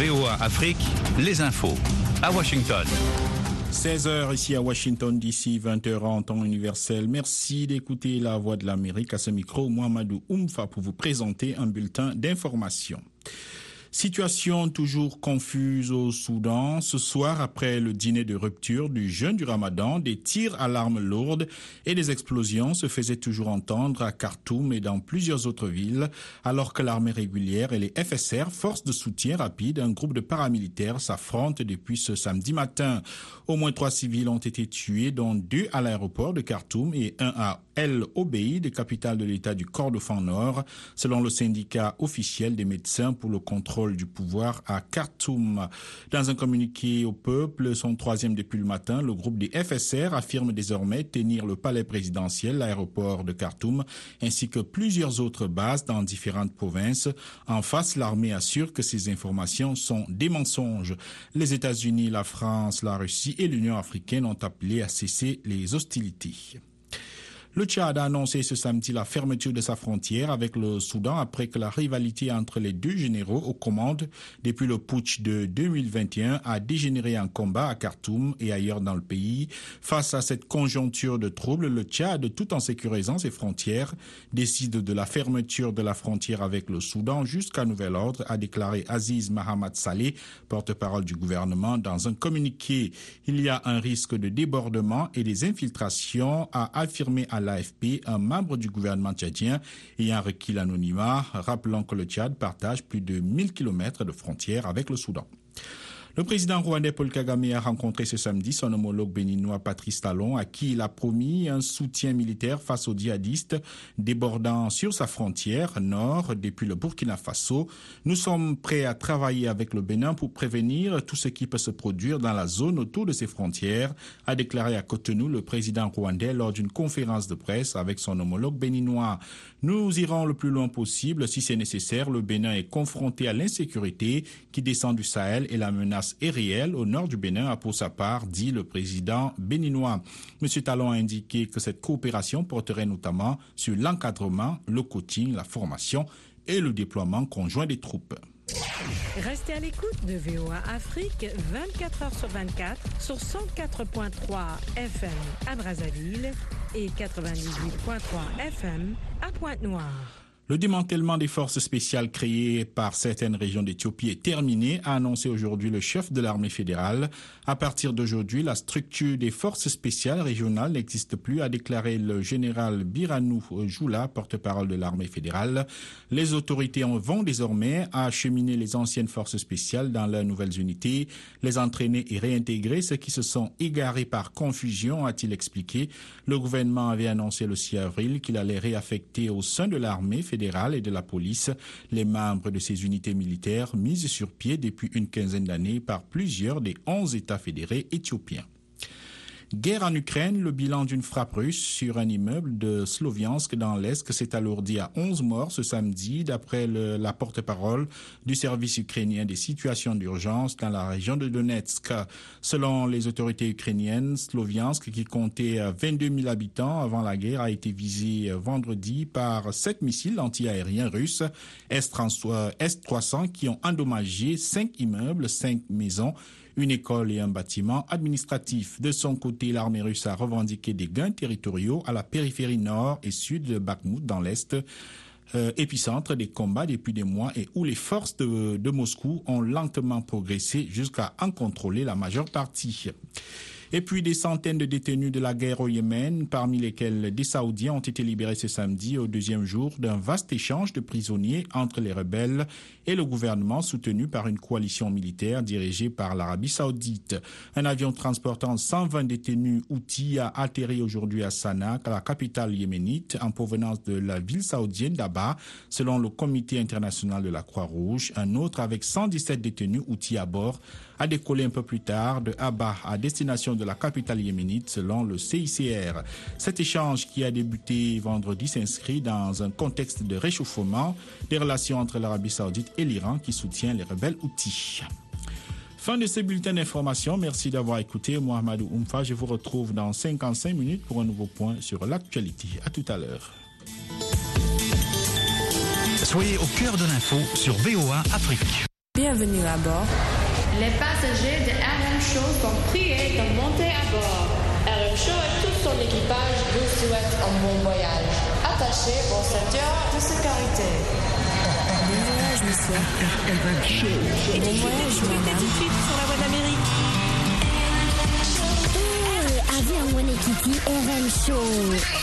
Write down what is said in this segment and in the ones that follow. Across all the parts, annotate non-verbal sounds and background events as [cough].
VOA Afrique, les infos. À Washington. 16h ici à Washington DC, 20h en temps universel. Merci d'écouter la voix de l'Amérique à ce micro. Mohamedou Oumfa pour vous présenter un bulletin d'information. Situation toujours confuse au Soudan. Ce soir, après le dîner de rupture du jeûne du Ramadan, des tirs à l'arme lourde et des explosions se faisaient toujours entendre à Khartoum et dans plusieurs autres villes, alors que l'armée régulière et les FSR, forces de soutien rapide, un groupe de paramilitaires s'affrontent depuis ce samedi matin. Au moins trois civils ont été tués, dont deux à l'aéroport de Khartoum et un à El Obeid, capitale de l'État du Kordofan Nord, selon le syndicat officiel des médecins pour le contrôle du pouvoir à Khartoum. Dans un communiqué au peuple, son troisième depuis le matin, le groupe des FSR affirme désormais tenir le palais présidentiel, l'aéroport de Khartoum, ainsi que plusieurs autres bases dans différentes provinces. En face, l'armée assure que ces informations sont des mensonges. Les États-Unis, la France, la Russie et l'Union africaine ont appelé à cesser les hostilités. Le Tchad a annoncé ce samedi la fermeture de sa frontière avec le Soudan après que la rivalité entre les deux généraux aux commandes depuis le putsch de 2021 a dégénéré en combat à Khartoum et ailleurs dans le pays. Face à cette conjoncture de troubles, le Tchad, tout en sécurisant ses frontières, décide de la fermeture de la frontière avec le Soudan jusqu'à nouvel ordre, a déclaré Aziz Mahamad Saleh, porte-parole du gouvernement, dans un communiqué. Il y a un risque de débordement et des infiltrations, a affirmé l'AFP, un membre du gouvernement tchadien ayant requis l'anonymat, rappelant que le Tchad partage plus de 1000 km de frontières avec le Soudan. Le président rwandais Paul Kagame a rencontré ce samedi son homologue béninois Patrice Talon, à qui il a promis un soutien militaire face aux djihadistes débordant sur sa frontière nord depuis le Burkina Faso. Nous sommes prêts à travailler avec le Bénin pour prévenir tout ce qui peut se produire dans la zone autour de ses frontières, a déclaré à Cotonou le président rwandais lors d'une conférence de presse avec son homologue béninois. Nous irons le plus loin possible si c'est nécessaire. Le Bénin est confronté à l'insécurité qui descend du Sahel et la menace est réelle au nord du Bénin, a pour sa part dit le président béninois. M. Talon a indiqué que cette coopération porterait notamment sur l'encadrement, le coaching, la formation et le déploiement conjoint des troupes. Restez à l'écoute de VOA Afrique 24 heures sur 24 sur 104.3 FM à Brazzaville et 98.3 FM à Pointe-Noire. Le démantèlement des forces spéciales créées par certaines régions d'Éthiopie est terminé, a annoncé aujourd'hui le chef de l'armée fédérale. À partir d'aujourd'hui, la structure des forces spéciales régionales n'existe plus, a déclaré le général Biranou Joula, porte-parole de l'armée fédérale. Les autorités vont désormais acheminer les anciennes forces spéciales dans leurs nouvelles unités, les entraîner et réintégrer ceux qui se sont égarés par confusion, a-t-il expliqué. Le gouvernement avait annoncé le 6 avril qu'il allait réaffecter au sein de l'armée fédérale et de la police les membres de ces unités militaires mises sur pied depuis une quinzaine d'années par plusieurs des 11 États fédérés éthiopiens. Guerre en Ukraine, le bilan d'une frappe russe sur un immeuble de Sloviansk dans l'Est s'est alourdi à 11 morts ce samedi, d'après la porte-parole du service ukrainien des situations d'urgence dans la région de Donetsk. Selon les autorités ukrainiennes, Sloviansk, qui comptait 22 000 habitants avant la guerre, a été visé vendredi par sept missiles antiaériens russes S-300 qui ont endommagé cinq immeubles, cinq maisons une école et un bâtiment administratif. De son côté, l'armée russe a revendiqué des gains territoriaux à la périphérie nord et sud de Bakhmut dans l'est. Euh, épicentre des combats depuis des mois et où les forces de, de Moscou ont lentement progressé jusqu'à en contrôler la majeure partie. Et puis des centaines de détenus de la guerre au Yémen, parmi lesquels des Saoudiens, ont été libérés ce samedi au deuxième jour d'un vaste échange de prisonniers entre les rebelles et le gouvernement soutenu par une coalition militaire dirigée par l'Arabie saoudite. Un avion transportant 120 détenus outils a atterri aujourd'hui à Sanaa, la capitale yéménite, en provenance de la ville saoudienne d'Abba, selon le comité international de la Croix-Rouge. Un autre avec 117 détenus outils à bord a décollé un peu plus tard de Abba à destination de la capitale yéménite selon le CICR. Cet échange qui a débuté vendredi s'inscrit dans un contexte de réchauffement des relations entre l'Arabie saoudite et l'Iran qui soutient les rebelles outils. Fin de ce bulletin d'information. Merci d'avoir écouté Mohamedou Oumfa. Je vous retrouve dans 55 minutes pour un nouveau point sur l'actualité. À tout à l'heure. Soyez au cœur de l'info sur VOA Afrique. Bienvenue à bord. Les passagers de RM Show sont priés de monter à bord. RM Show et tout son équipage vous souhaitent un bon voyage. Attachez vos ceintures de sécurité. Bon voyage, monsieur. Bon voyage, madame. Tout de suite sur la voie d'Amérique. avion wani kiti RM show.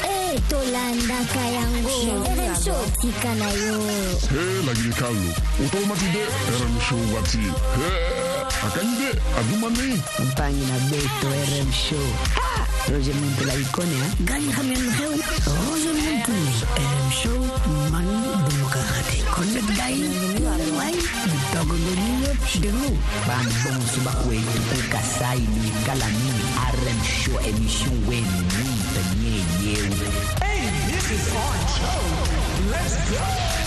Eh, tolanda kayango. RM show tika na yo. he lagi kalu utomatide rm show wati he Hakande, agumani. Mpangi na Beto RM Show. Ha! Roger Monte la ikonia. Gani kamian heo. Roger Monte RM Show. Man bumuka hati. Konde dai. Wai. Bitogo ngeliyo. Shiru. Bandong subak we. Tupil kasai ni kalani. RM Show emission we. Ni penye yewe. Hey, this is our show. Let's go.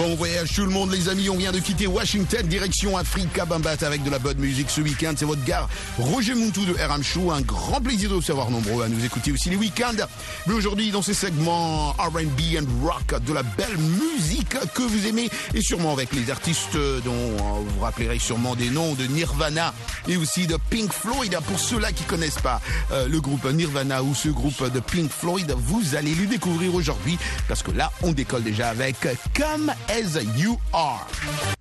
Bon voyage tout le monde les amis, on vient de quitter Washington, direction Africa Bambat avec de la bonne musique ce week-end. C'est votre gare Roger Muntou de RM Show. Un grand plaisir de vous savoir nombreux à nous écouter aussi les week-ends. Mais aujourd'hui dans ces segments R&B and rock, de la belle musique que vous aimez et sûrement avec les artistes dont euh, vous rappellerez sûrement des noms de Nirvana et aussi de Pink Floyd. Pour ceux-là qui connaissent pas euh, le groupe Nirvana ou ce groupe de Pink Floyd, vous allez le découvrir aujourd'hui parce que là on décolle déjà avec Come As You Are.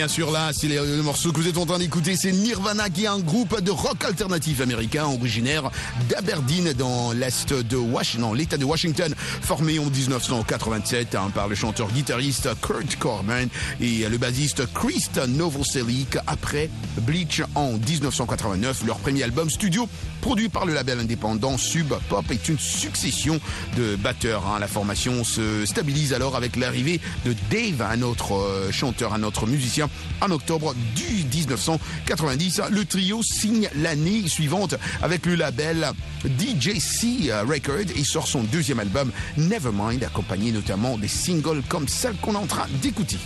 Bien sûr là, c'est le, morceau que vous êtes en train d'écouter, c'est Nirvana qui est un groupe de rock alternatif américain originaire d'Aberdeen dans l'est de Washington, l'État de Washington, formé en 1987 hein, par le chanteur-guitariste Kurt Cobain et le bassiste Chris Novoselic après Bleach en 1989. Leur premier album studio produit par le label indépendant Sub Pop est une succession de batteurs. hein. La formation se stabilise alors avec l'arrivée de Dave, un autre euh, chanteur, un autre musicien. En octobre du 1990, le trio signe l'année suivante avec le label DJC Record et sort son deuxième album Nevermind, accompagné notamment des singles comme celle qu'on est en train d'écouter.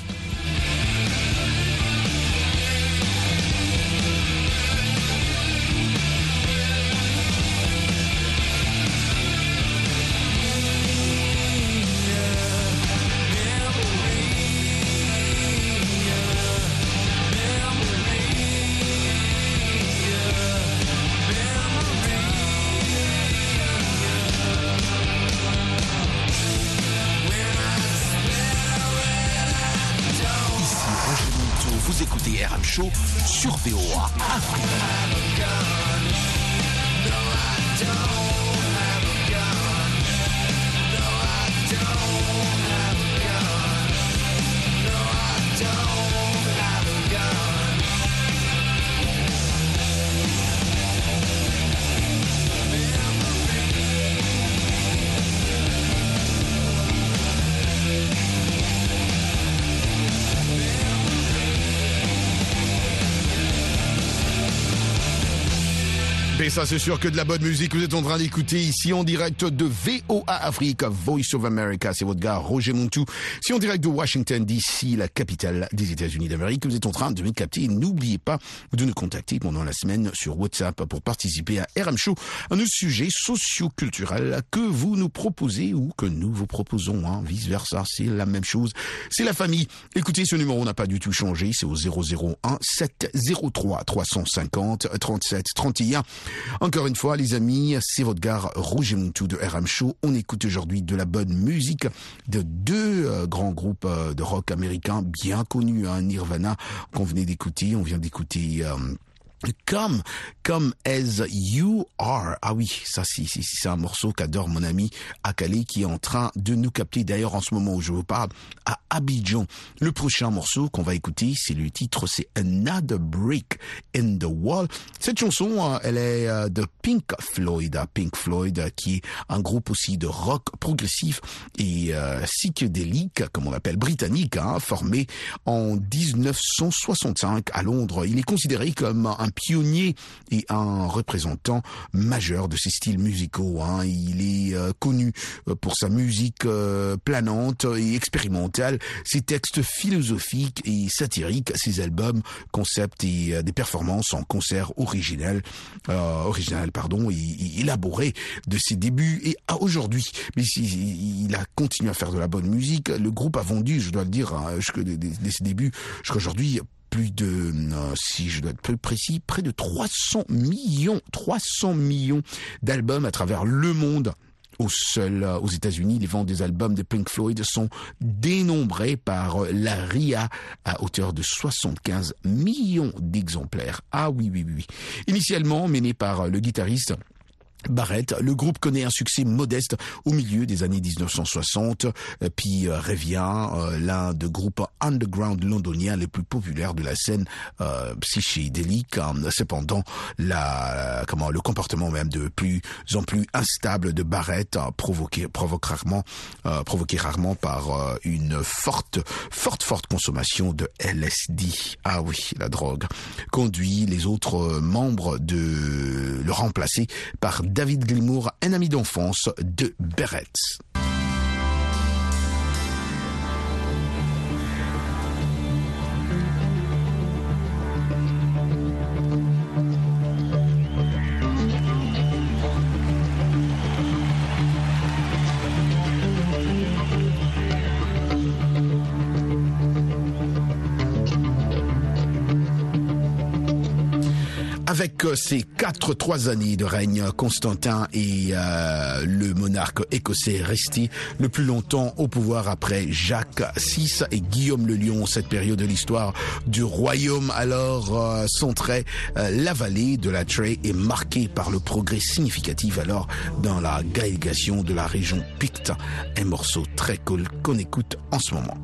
Vous écoutez RM Show sur Afrique. Ça, c'est sûr que de la bonne musique. Vous êtes en train d'écouter ici en direct de VOA Afrique, Voice of America. C'est votre gars Roger Montou. Si en direct de Washington DC, la capitale des États-Unis d'Amérique, vous êtes en train de me capter. N'oubliez pas de nous contacter pendant la semaine sur WhatsApp pour participer à RM Show, un sujet socio-culturel que vous nous proposez ou que nous vous proposons. Hein. Vice versa, c'est la même chose. C'est la famille. Écoutez, ce numéro n'a pas du tout changé. C'est au 001 703 350 37 31. Encore une fois, les amis, c'est votre gare Rouge et Moutou de RM Show. On écoute aujourd'hui de la bonne musique de deux euh, grands groupes euh, de rock américains bien connus, hein, Nirvana, qu'on venait d'écouter. On vient d'écouter... Euh, Come, come as you are. Ah oui, ça c'est c'est un morceau qu'adore mon ami Akale qui est en train de nous capter d'ailleurs en ce moment où je vous parle à Abidjan. Le prochain morceau qu'on va écouter, c'est le titre, c'est Another Brick in the Wall. Cette chanson, euh, elle est euh, de Pink Floyd, Pink Floyd euh, qui est un groupe aussi de rock progressif et psychédélique, comme on l'appelle, britannique, hein, formé en 1965 à Londres. Il est considéré comme un pionnier et un représentant majeur de ces styles musicaux. Hein. Il est euh, connu euh, pour sa musique euh, planante et expérimentale, ses textes philosophiques et satiriques, ses albums, concepts et des performances en concert original, original pardon, et, élaboré de ses débuts et à aujourd'hui. Mais il a continué à faire de la bonne musique. Le groupe a vendu, je dois le dire, hein, dès ses débuts jusqu'à aujourd'hui, plus de, euh, si je dois être plus précis, près de 300 millions, 300 millions d'albums à travers le monde. Au seul, euh, aux États-Unis, les ventes des albums de Pink Floyd sont dénombrées par euh, la RIA à hauteur de 75 millions d'exemplaires. Ah oui, oui, oui. Initialement mené par le guitariste Barrett, le groupe connaît un succès modeste au milieu des années 1960, euh, puis euh, revient euh, l'un des groupes underground londoniens les plus populaires de la scène euh, psychédélique. Hein. Cependant, la, comment, le comportement même de plus en plus instable de Barrett, provoqué, provoque rarement, provoqué rarement par une forte, forte, forte consommation de LSD. Ah oui, la drogue conduit les autres membres de le remplacer par David Glimour, un ami d'enfance de Berets. Euh, ces quatre trois années de règne, Constantin est euh, le monarque écossais resté le plus longtemps au pouvoir après Jacques VI et Guillaume le Lion. Cette période de l'histoire du royaume alors euh, centré euh, la vallée de la Trey est marquée par le progrès significatif alors dans la gaégation de la région Picte. Un morceau très cool qu'on écoute en ce moment.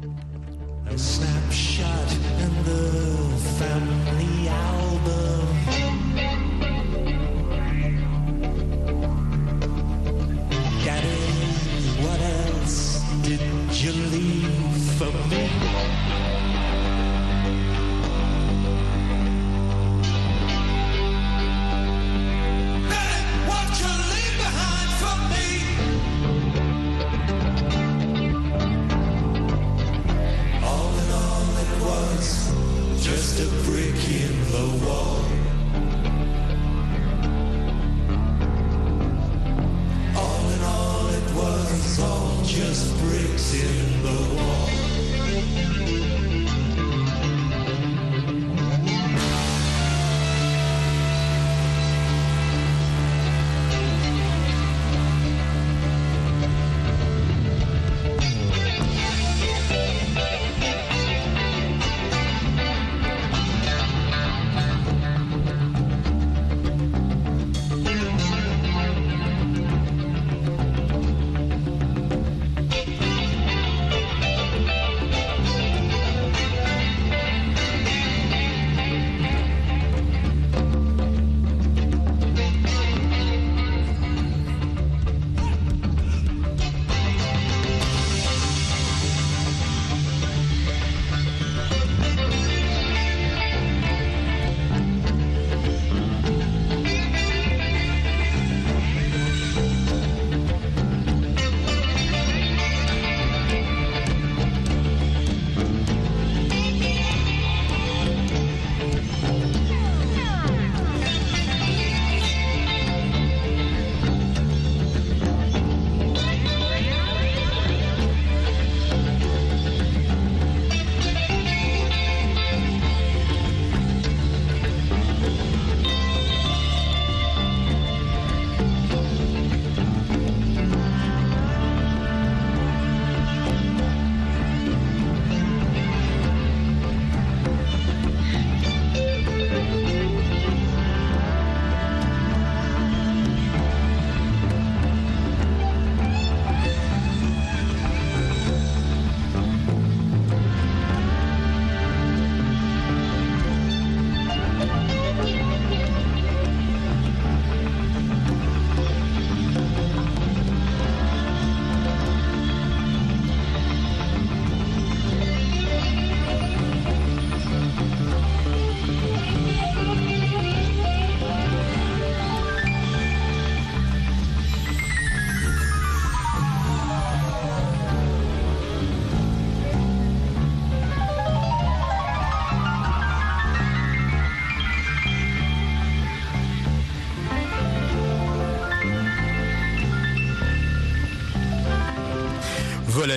just bricks in the wall.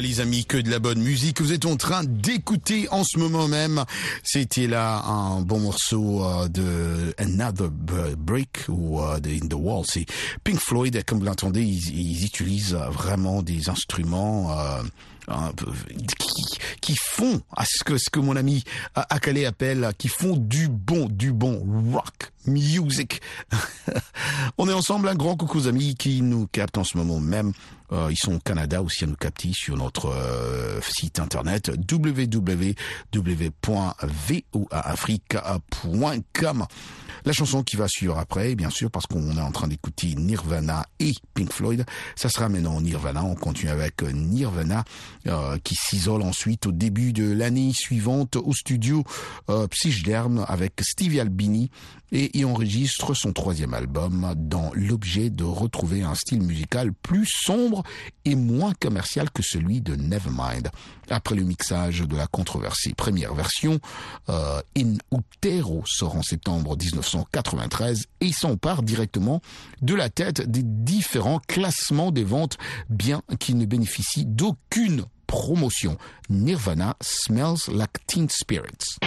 Les amis, que de la bonne musique que vous êtes en train d'écouter en ce moment même. C'était là un bon morceau euh, de Another Break ou euh, In the Wall. C'est Pink Floyd, comme vous l'entendez, ils, ils utilisent vraiment des instruments euh, peu- qui, qui font à ce que ce que mon ami Akale appelle, qui font du bon, du bon rock music. [laughs] On est ensemble, un grand coucou aux amis qui nous captent en ce moment même. Euh, ils sont au Canada aussi à nous capter sur notre euh, site internet www.voaafrica.com. La chanson qui va suivre après, bien sûr, parce qu'on est en train d'écouter Nirvana et Pink Floyd, ça sera maintenant Nirvana. On continue avec euh, Nirvana qui s'isole ensuite au début de l'année suivante au studio euh, Psychderm avec Stevie Albini et il enregistre son troisième album dans l'objet de retrouver un style musical plus sombre et moins commercial que celui de Nevermind. Après le mixage de la controversée première version, euh, In Utero sort en septembre 1993 et s'empare directement de la tête des différents classements des ventes, bien qu'il ne bénéficie d'aucune promotion. Nirvana smells like teen spirits.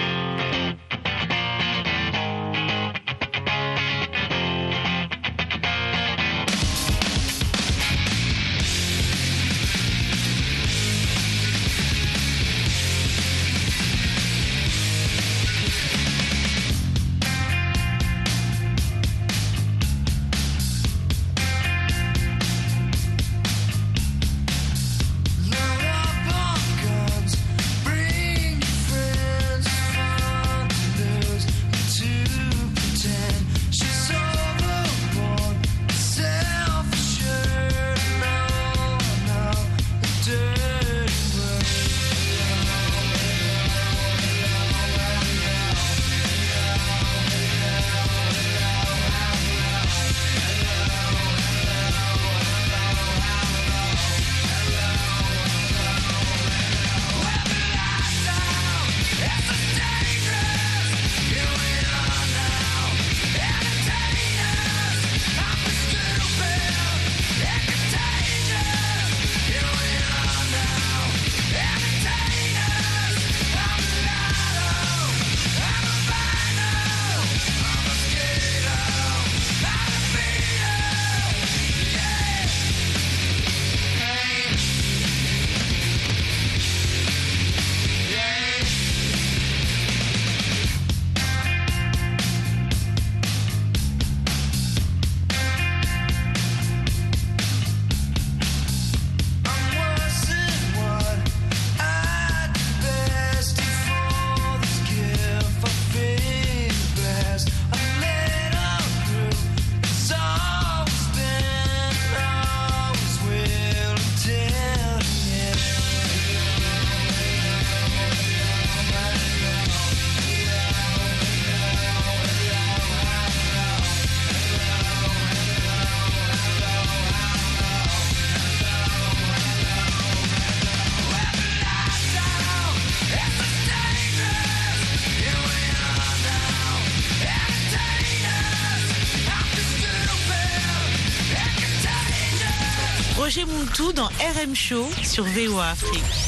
RM Show sur VOA Afrique.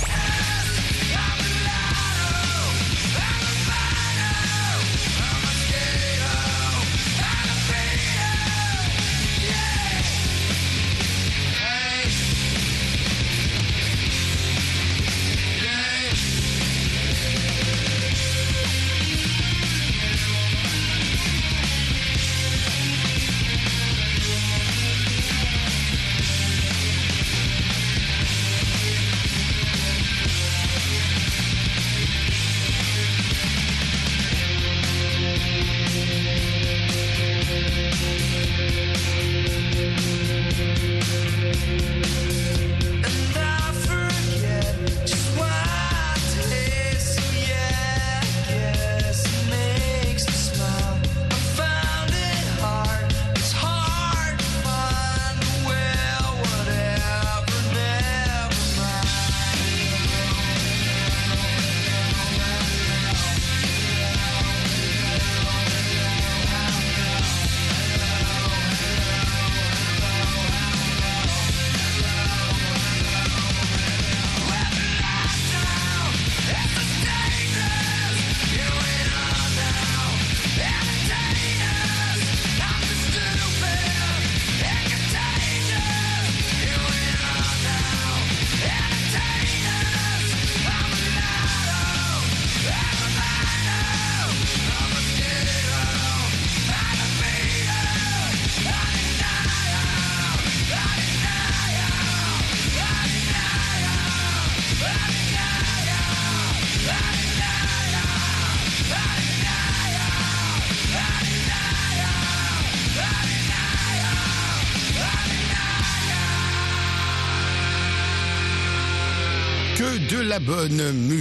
La bonne musique.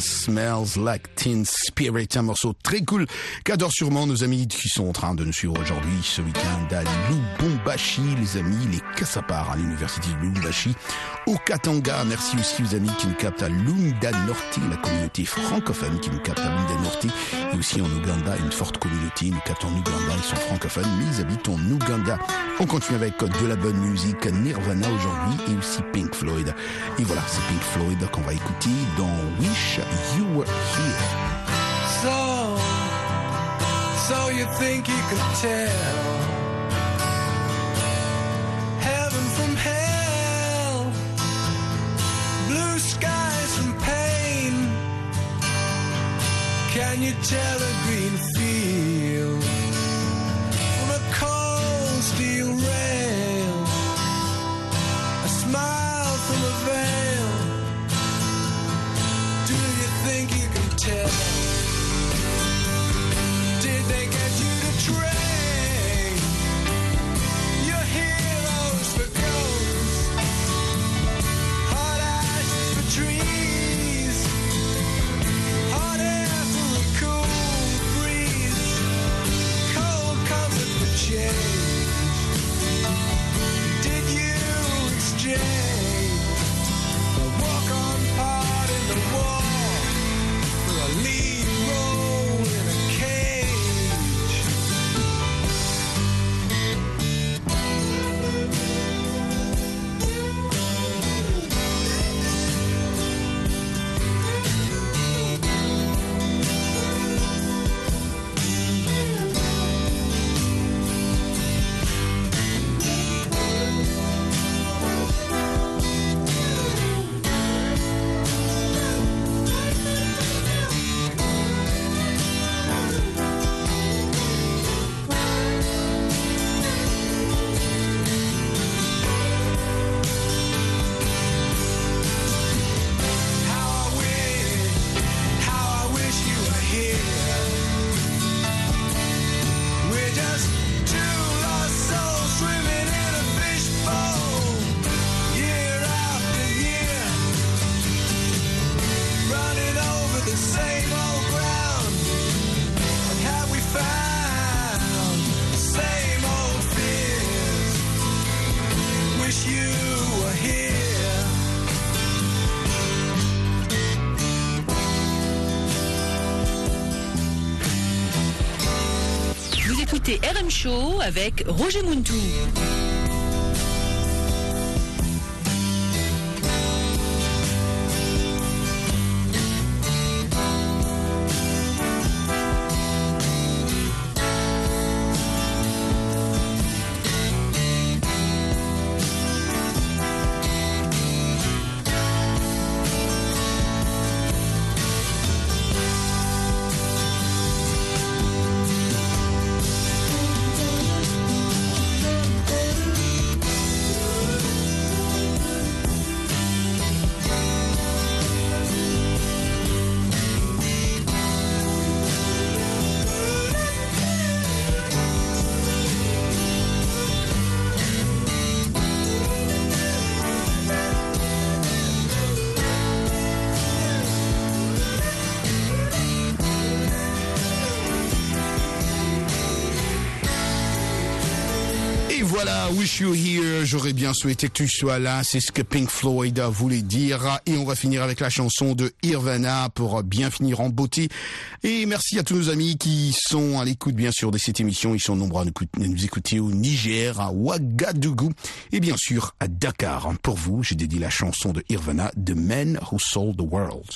Smells like Teen Spirit. Un morceau très cool qu'adorent sûrement nos amis qui sont en train de nous suivre aujourd'hui ce week-end à Lubumbashi. Les amis, les Kassapar à l'université de Lubumbashi. Au Katanga. Merci aussi aux amis qui nous captent à Lunda Norte, la communauté francophone qui nous capte à Lunda Norte. Et aussi en Ouganda, une forte communauté. Nous captent en Ouganda. Ils sont francophones, mais ils habitent en Ouganda. On continue avec de la bonne musique. Nirvana aujourd'hui et aussi Pink Floyd. Et voilà, c'est Pink Floyd qu'on va écouter dans Wish You Were Here. So, so you think you could tell heaven from hell, blue skies from pain? Can you tell a green field Show avec Roger Muntou. Et voilà, Wish You Here, j'aurais bien souhaité que tu sois là, c'est ce que Pink Floyd voulait dire. Et on va finir avec la chanson de Irvana pour bien finir en beauté. Et merci à tous nos amis qui sont à l'écoute bien sûr de cette émission. Ils sont nombreux à nous écouter- au Niger, à Ouagadougou et bien sûr à Dakar. Pour vous, j'ai dédié la chanson de Irvana, The Men Who Sold the World.